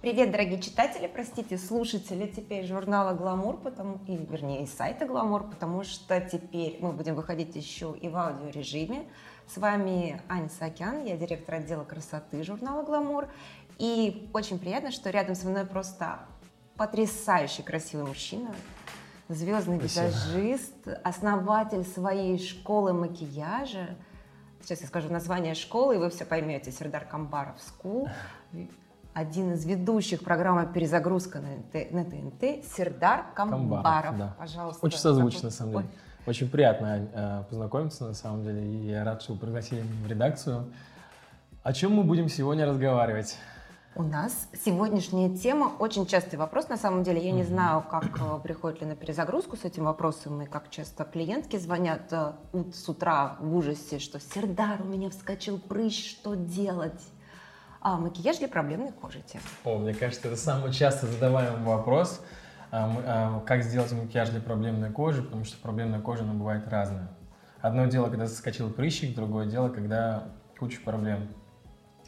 Привет, дорогие читатели, простите, слушатели теперь журнала «Гламур», потому, и, вернее, сайта «Гламур», потому что теперь мы будем выходить еще и в аудиорежиме. С вами Аня Сакян, я директор отдела красоты журнала «Гламур». И очень приятно, что рядом со мной просто потрясающий красивый мужчина, звездный Спасибо. визажист, основатель своей школы макияжа. Сейчас я скажу название школы, и вы все поймете. Сердар Камбаров School. Один из ведущих программы «Перезагрузка» на ТНТ, на ТНТ Сердар Камбаров. Камбаров да. Пожалуйста. Очень созвучно, на самом деле. Очень приятно э, познакомиться, на самом деле. И я рад, что вы пригласили меня в редакцию. О чем мы будем сегодня разговаривать? У нас сегодняшняя тема очень частый вопрос. На самом деле я не знаю, как э, приходит ли на перезагрузку с этим вопросом и как часто клиентки звонят э, с утра в ужасе, что «Сердар, у меня вскочил прыщ, что делать?» А макияж для проблемной кожи тема. О, мне кажется, это самый часто задаваемый вопрос. А, а, как сделать макияж для проблемной кожи, потому что проблемная кожа, она бывает разная. Одно дело, когда заскочил прыщик, другое дело, когда куча проблем.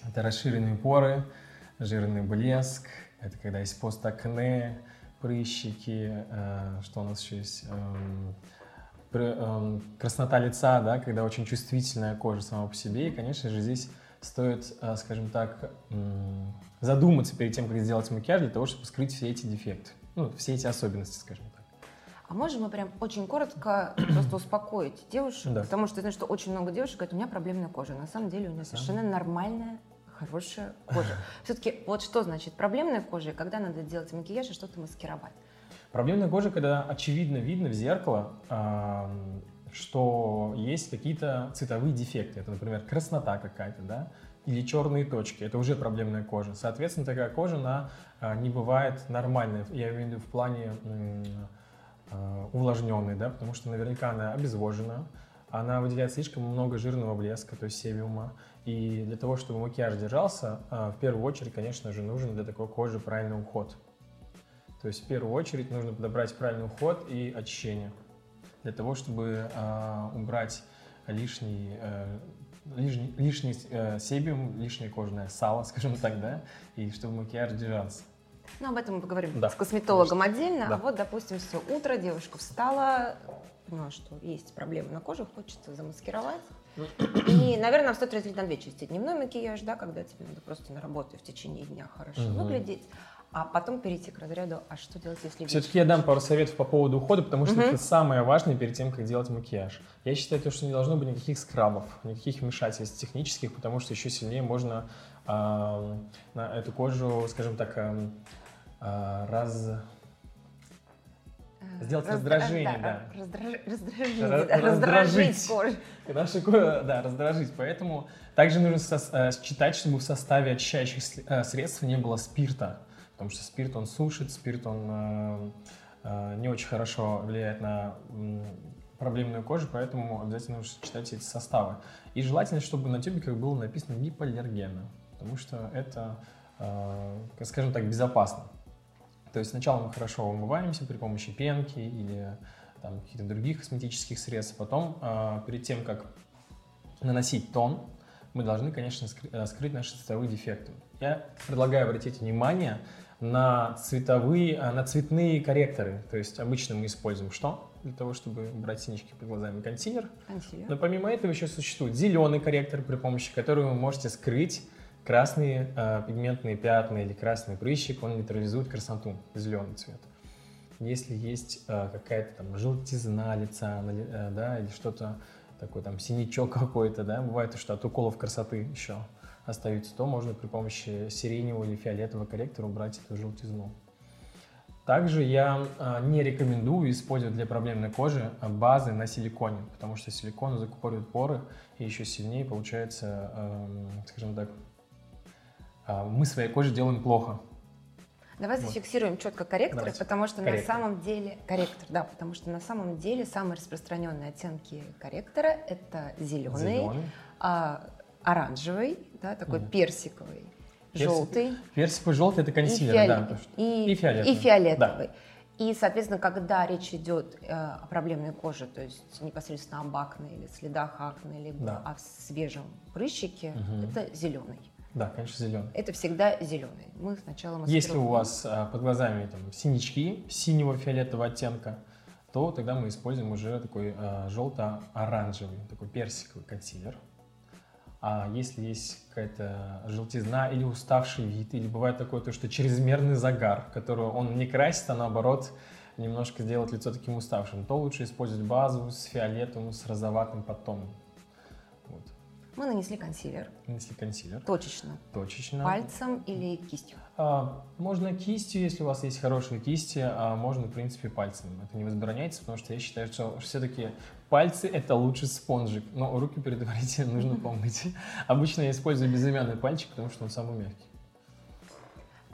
Это расширенные поры, жирный блеск, это когда есть постакне, прыщики, э, что у нас еще есть, эм, эм, краснота лица, да, когда очень чувствительная кожа сама по себе, и, конечно же, здесь стоит, э, скажем так, задуматься перед тем, как сделать макияж, для того, чтобы скрыть все эти дефекты, ну, все эти особенности, скажем так. А можем мы прям очень коротко просто успокоить девушек, да. потому что я знаю, что очень много девушек говорят, у меня проблемная кожа. На самом деле у нее совершенно нормальная хорошая кожа. Все-таки вот что значит проблемная кожа и когда надо делать макияж и что-то маскировать? Проблемная кожа, когда очевидно видно в зеркало, что есть какие-то цветовые дефекты. Это, например, краснота какая-то, да, или черные точки. Это уже проблемная кожа. Соответственно, такая кожа, она а, не бывает нормальной, я имею в виду в плане а, увлажненной, да, потому что наверняка она обезвожена, она выделяет слишком много жирного блеска, то есть себиума, и для того, чтобы макияж держался, а, в первую очередь, конечно же, нужен для такой кожи правильный уход. То есть в первую очередь нужно подобрать правильный уход и очищение для того, чтобы э, убрать лишний, э, лишний, лишний э, себиум, лишнее кожное сало, скажем так, да, и чтобы макияж держался. Ну, об этом мы поговорим да, с косметологом конечно. отдельно. Да. А вот, допустим, все утро девушка встала, поняла, что есть проблемы на коже, хочется замаскировать. И, наверное, нам стоит разделить на две части. Дневной макияж, да, когда тебе надо просто на работе в течение дня хорошо угу. выглядеть, а потом перейти к разряду, а что делать, если... Все-таки я дам пару советов по поводу ухода, потому что угу. это самое важное перед тем, как делать макияж. Я считаю, то, что не должно быть никаких скрабов, никаких вмешательств технических, потому что еще сильнее можно э, на эту кожу, скажем так, э, раз Сделать Раз, раздражение, да. да. Раздраж, раздражить, Раз, да, раздражить кожу. Нашу кожу, да, раздражить. Поэтому также нужно со, считать, чтобы в составе очищающих э, средств не было спирта. Потому что спирт, он сушит, спирт, он э, э, не очень хорошо влияет на проблемную кожу, поэтому обязательно нужно читать эти составы. И желательно, чтобы на тюбиках было написано гипоаллергенно, потому что это, э, скажем так, безопасно. То есть сначала мы хорошо умываемся при помощи пенки или каких-то других косметических средств. Потом, перед тем, как наносить тон, мы должны, конечно, э, скрыть наши цветовые дефекты. Я предлагаю обратить внимание на цветовые, э, на цветные корректоры. То есть обычно мы используем что? Для того, чтобы убрать синички под глазами консилер. консилер. Но помимо этого еще существует зеленый корректор, при помощи которого вы можете скрыть красные э, пигментные пятна или красный прыщик, он нейтрализует красоту, зеленый цвет. Если есть э, какая-то там желтизна лица, э, да, или что-то такое там синячок какой-то, да, бывает, что от уколов красоты еще остаются, то можно при помощи сиреневого или фиолетового корректора убрать эту желтизну. Также я э, не рекомендую использовать для проблемной кожи базы на силиконе, потому что силикон закупоривает поры и еще сильнее получается, э, скажем так, а, мы своей коже делаем плохо. Давай вот. зафиксируем четко корректоры, Давайте. потому что корректор. на самом деле корректор, да, потому что на самом деле самые распространенные оттенки корректора это зеленый, зеленый. А, оранжевый, да, такой mm. персиковый, Персик, желтый. Персиковый, желтый это консилер, и фиолет, да. И, и фиолетовый. И фиолетовый. Да. И, соответственно, когда речь идет э, о проблемной коже, то есть непосредственно об акне или следах акне, либо да. о свежем прыщике, угу. это зеленый. Да, конечно, зеленый. Это всегда зеленый. Мы сначала маскируем. Если у вас а, под глазами там, синячки синего фиолетового оттенка, то тогда мы используем уже такой а, желто-оранжевый, такой персиковый консилер. А если есть какая-то желтизна или уставший вид, или бывает такое, то, что чрезмерный загар, который он не красит, а наоборот немножко сделать лицо таким уставшим, то лучше использовать базу с фиолетовым, с розоватым подтоном. Мы нанесли консилер. Нанесли консилер. Точечно. Точечно. Пальцем или кистью? А, можно кистью, если у вас есть хорошие кисти, а можно, в принципе, пальцем. Это не возбраняется, потому что я считаю, что все-таки пальцы – это лучший спонжик, но руки предварительно нужно помыть. Обычно я использую безымянный пальчик, потому что он самый мягкий.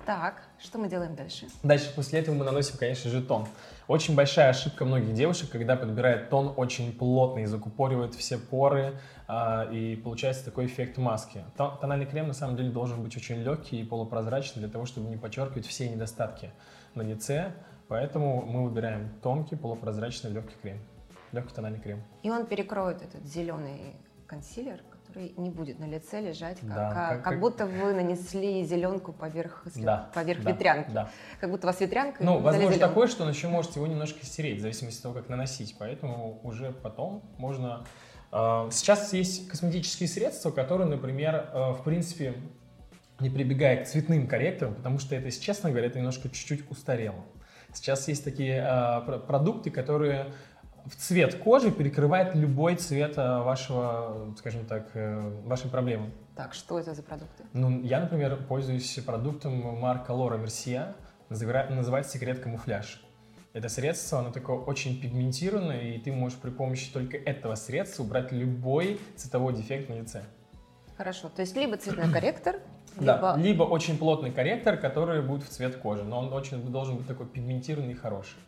Так, что мы делаем дальше? Дальше после этого мы наносим, конечно же, тон. Очень большая ошибка многих девушек, когда подбирают тон очень плотный, закупоривает все поры, э, и получается такой эффект маски. Тональный крем на самом деле должен быть очень легкий и полупрозрачный для того, чтобы не подчеркивать все недостатки на лице. Поэтому мы выбираем тонкий, полупрозрачный, легкий крем. Легкий тональный крем. И он перекроет этот зеленый консилер, который не будет на лице лежать, как, Да, как, как- как как- будто вы нанесли зеленку поверх, Да, поверх да, ветрянки. Да. Как будто у вас ветрянка. Ну, возможно зелёнку. такое, что он еще может его немножко стереть, в зависимости от того, как наносить. Поэтому уже потом можно... э, Сейчас есть косметические средства, которые, например, э, в принципе, не прибегая к цветным корректорам, потому что это, если честно говоря, это немножко чуть-чуть устарело. Сейчас есть такие э, пр- продукты, которые в цвет кожи перекрывают любой цвет э, вашего, скажем так, э, вашей проблемы. Так, что это за продукты? Ну, я, например, пользуюсь продуктом марка Лора Мерсье, называется секрет камуфляж. Это средство, оно такое очень пигментированное, и ты можешь при помощи только этого средства убрать любой цветовой дефект на лице. Хорошо, то есть либо цветной корректор, Да, либо... либо очень плотный корректор, который будет в цвет кожи, но он очень должен быть такой пигментированный и хороший.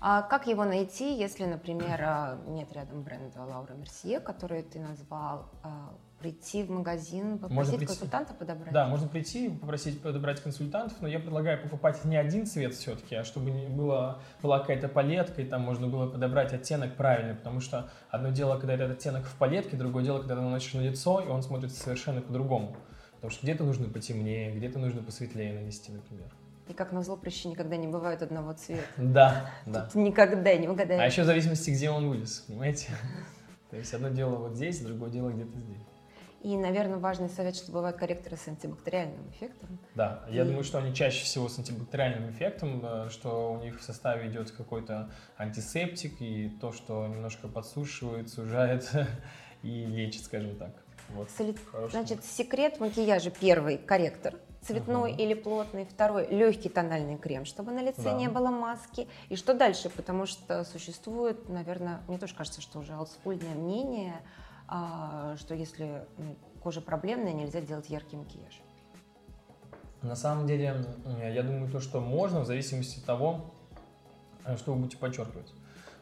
А как его найти, если, например, а, нет рядом бренда Лаура Мерсье, который ты назвал, а, прийти в магазин, попросить прийти. консультанта подобрать? Да, можно прийти, попросить подобрать консультантов, но я предлагаю покупать не один цвет все-таки, а чтобы не было, была какая-то палетка, и там можно было подобрать оттенок правильный, потому что одно дело, когда этот оттенок в палетке, другое дело, когда ты наносишь на лицо, и он смотрится совершенно по-другому. Потому что где-то нужно потемнее, где-то нужно посветлее нанести, например. И как назло, прыщи никогда не бывают одного цвета. Да, да. Тут никогда не угадаешь. А еще в зависимости, где он вылез, понимаете? То есть одно дело вот здесь, другое дело где-то здесь. И, наверное, важный совет, что бывают корректоры с антибактериальным эффектом. Да, я И- думаю, что они чаще всего с антибактериальным эффектом, э, что у них в составе идет какой-то антисептик, и то, что немножко подсушивает, сужает и лечит, скажем так. Вот. Соли-. Значит, секрет макияжа первый – корректор, цветной Мгм. или плотный. Второй – легкий тональный крем, чтобы на лице Да. не было маски. И что дальше? Потому что существует, наверное, мне тоже кажется, что уже олдскульное мнение, а, что если ну, кожа проблемная, нельзя делать яркий макияж. На самом деле, я думаю, то, что можно, в зависимости от того, э, что вы будете подчеркивать.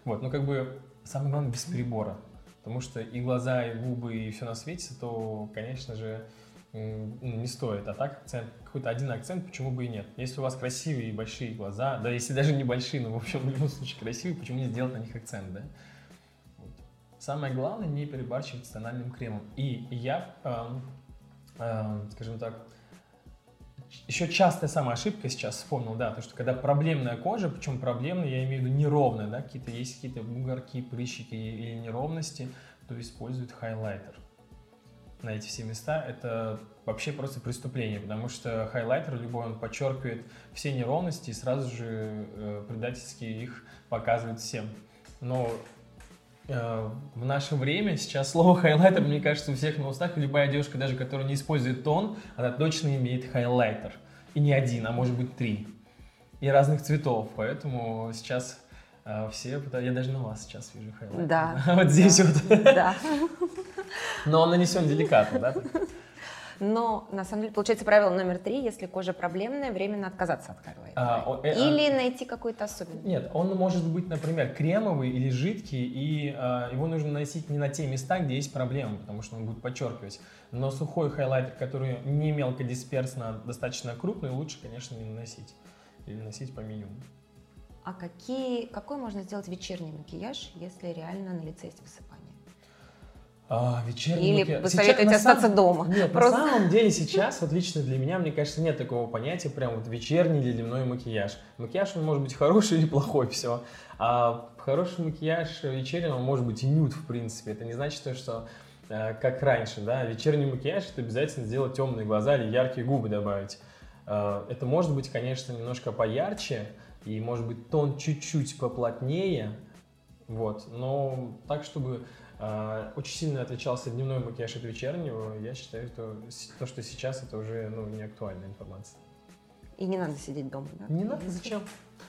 Вот, ну как бы самое главное без перебора. Потому что и глаза, и губы, и все на свете, то, конечно же, не стоит. А так акцент, какой-то один акцент, почему бы и нет. Если у вас красивые и большие глаза, да если даже не большие, но в общем в любом случае красивые, почему не сделать на них акцент, да? Вот. Самое главное не перебарщивать с тональным кремом. И я, эм, эм, скажем так, еще частая самая ошибка сейчас вспомнил, да, то, что когда проблемная кожа, причем проблемная, я имею в виду неровная, да, какие-то есть какие-то бугорки, прыщики или неровности, то используют хайлайтер на эти все места. Это вообще просто преступление, потому что хайлайтер любой, он подчеркивает все неровности и сразу же э, предательски их показывает всем. Но э, в наше время сейчас слово хайлайтер, мне кажется, у всех на устах, и любая девушка, даже которая не использует тон, она точно имеет хайлайтер. И не один, а может быть три. И разных цветов. Поэтому сейчас э, все. Я даже на вас сейчас вижу хайлайтер. Да. Вот здесь вот. Да. Но он нанесен деликатно, да? Но, на самом деле, получается правило номер три, если кожа проблемная, временно отказаться от хайлайтера. А, э, а- Или найти какой-то особенный. Нет, он может быть, например, кремовый или жидкий, и э, его нужно наносить не на те места, где есть проблемы, потому что он будет подчеркивать. Но сухой хайлайтер, который не мелкодисперсно, а достаточно крупный, лучше, конечно, не наносить. Или наносить по минимуму. А какие, какой можно сделать вечерний макияж, если реально на лице есть высыпание? А, вечерний Или макияж. посоветуете Сейчас, остаться дома? Нет, Просто- на самом деле сейчас, вот лично для меня, мне кажется, нет такого понятия, прям вот вечерний или дневной макияж. Макияж, он может быть хороший или плохой, все. А хороший макияж вечерний, он может быть и нюд, в принципе. Это не значит, то, что э, как раньше, да, вечерний макияж это обязательно сделать темные глаза или яркие губы добавить. Э, Это может быть, конечно, немножко поярче, и может быть тон чуть-чуть поплотнее, вот, но так, чтобы очень сильно отличался дневной макияж от вечернего, я считаю, что то, что сейчас, это уже ну, не актуальная информация. И не надо сидеть дома, да? Не надо, зачем?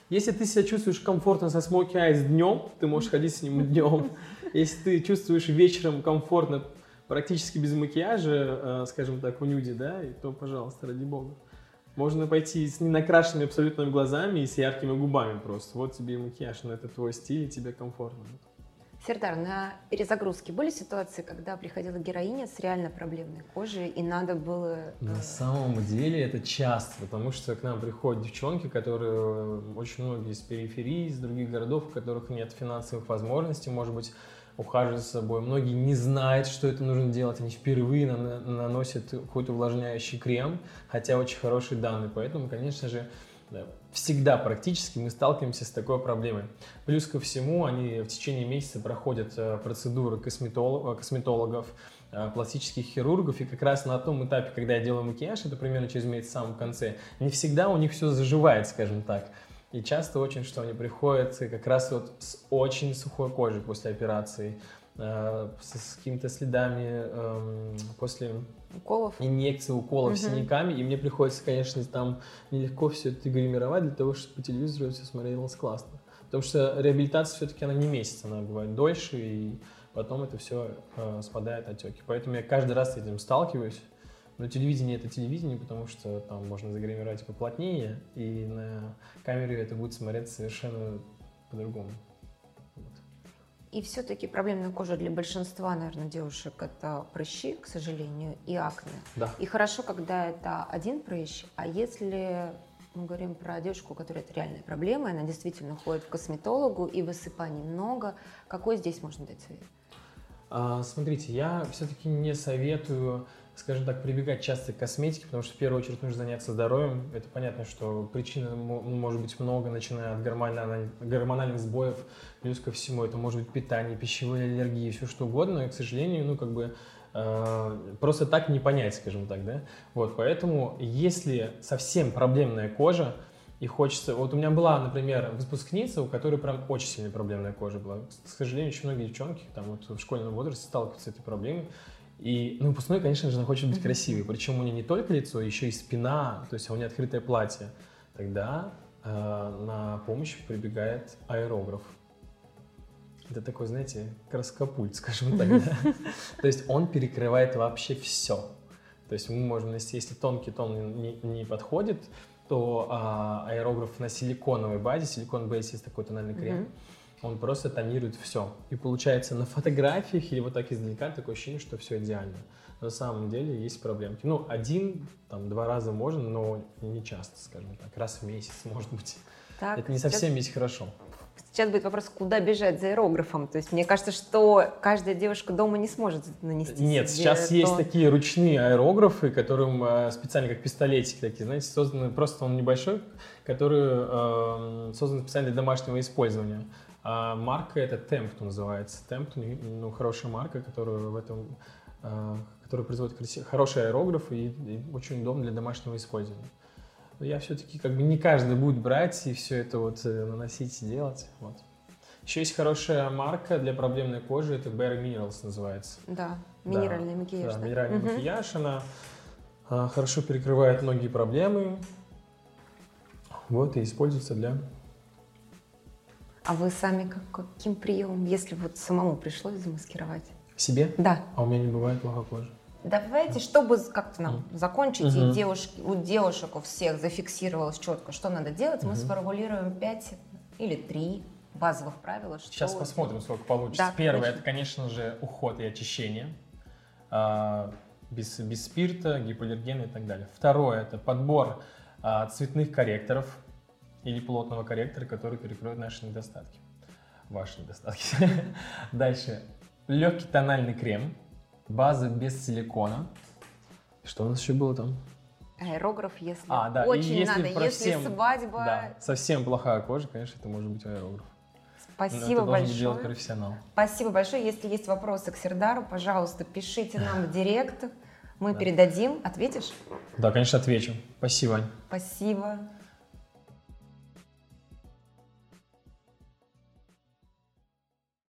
Если ты себя чувствуешь комфортно со смоки айс днем, ты можешь ходить с ним днем. Если ты чувствуешь вечером комфортно, практически без макияжа, э, скажем так, в нюде, да, то, пожалуйста, ради бога. Можно пойти с ненакрашенными абсолютно глазами и с яркими губами просто. Вот тебе и макияж, но это твой стиль, и тебе комфортно. Сердар, на перезагрузке были ситуации, когда приходила героиня с реально проблемной кожей, и надо было... э, На самом деле это часто, потому что к нам приходят девчонки, которые э, очень многие из периферии, из других городов, у которых нет финансовых возможностей, может быть, ухаживать за собой. Многие не знают, что это нужно делать, они впервые на- наносят какой-то увлажняющий крем, хотя очень хорошие данные. Поэтому, конечно же, да, всегда практически мы сталкиваемся с такой проблемой. Плюс ко всему, они в течение месяца проходят э, процедуры косметолог- э, косметологов, э, пластических хирургов, и как раз на том этапе, когда я делаю макияж, это примерно через месяц в самом конце, не всегда у них все заживает, скажем так. И часто очень, что они приходят как раз вот с очень сухой кожей после операции, э, с, с какими-то следами эм, после Уколов? инъекции, уколов, Мгм. синяками, и мне приходится, конечно, там нелегко все это гримировать для того, чтобы по телевизору все смотрелось классно. Потому что реабилитация все-таки она не месяц, она бывает дольше, и потом это все спадает отеки. Поэтому я каждый раз с этим сталкиваюсь. Но телевидение это телевидение, потому что там можно загримировать поплотнее, и на камере это будет смотреться совершенно по-другому. И все-таки проблемная кожа для большинства, наверное, девушек это прыщи, к сожалению, и акне. Да. И хорошо, когда это один прыщ, а если мы говорим про девушку, у которой это реальная проблема, она действительно ходит к косметологу, и высыпаний много, какой здесь можно дать совет? А, Смотрите, я все-таки не советую, скажем так, прибегать часто к косметике, потому что в первую очередь нужно заняться здоровьем. Это понятно, что причин мо- может быть много, начиная от гормональных, гормональных сбоев, плюс ко всему это может быть питание, пищевые аллергии, все что угодно, и, к сожалению, ну как бы э, просто так не понять, скажем так, да. Вот, поэтому если совсем проблемная кожа, и хочется... Вот у меня была, например, выпускница, у которой прям очень сильная проблемная кожа была. К сожалению, очень многие девчонки там вот в школьном возрасте сталкиваются с этой проблемой. И, ну, выпускной, конечно же, она хочет быть красивой. Причем у нее не только лицо, еще и спина, то есть у нее открытое платье. Тогда э, на помощь прибегает аэрограф. Это такой, знаете, краскопульт, скажем так. То есть он перекрывает вообще все. То есть мы можем если тонкий тон не, не подходит, то а, аэрограф на силиконовой базе, силикон бейс есть такой тональный крем. Он просто тонирует все. И получается на фотографиях или вот так издалека такое ощущение, что все идеально. Но на самом деле есть проблемки. Ну, один, там, два раза можно, но не часто, скажем так. Раз в месяц, может быть. Так, Это не сейчас- совсем есть хорошо. Сейчас будет вопрос, куда бежать за аэрографом. То есть мне кажется, что каждая девушка дома не сможет нанести Нет, себе сейчас то- есть такие ручные аэрографы, которым э, специально как пистолетики такие, знаете, созданы, просто он небольшой, который э, создан специально для домашнего использования. А марка это Temptu называется. Temptu, ну, хорошая марка, которая в этом, э, которая производит хороший аэрограф и, и очень удобно для домашнего использования. Но я все-таки как бы не каждый будет брать и все это вот э, наносить и делать. Вот. Еще есть хорошая марка для проблемной кожи, это Bare Minerals называется. Да, Да, минеральный макияж. Да, да? минеральный Мгм. макияж, она а, хорошо перекрывает многие проблемы. Вот, и используется для... А вы сами как, каким приемом, если вот самому пришлось замаскировать? Себе? Да. А у меня не бывает плохой кожи. Давайте, чтобы как-то нам закончить, Мгм. и девушки, у девушек у всех зафиксировалось четко, что надо делать, мы Мгм. сформулируем 5 или 3 базовых правила. Что Сейчас посмотрим, сколько получится. Да, Первое, конечно. это, конечно же, уход и очищение. а, без, без спирта, гипоаллергена и так далее. Второе, это подбор а, цветных корректоров или плотного корректора, который перекроет наши недостатки. Ваши недостатки. Дальше. Легкий тональный крем, База без силикона. Что у нас еще было там? Аэрограф, если А, да, очень если надо, совсем- если свадьба. Да, совсем плохая кожа, конечно, это может быть аэрограф. Спасибо это большое. делать профессионал. Спасибо большое. Если есть вопросы к Сердару, пожалуйста, пишите нам в директ. Мы передадим. Ответишь? Да, конечно, отвечу. Спасибо, Ань. Спасибо.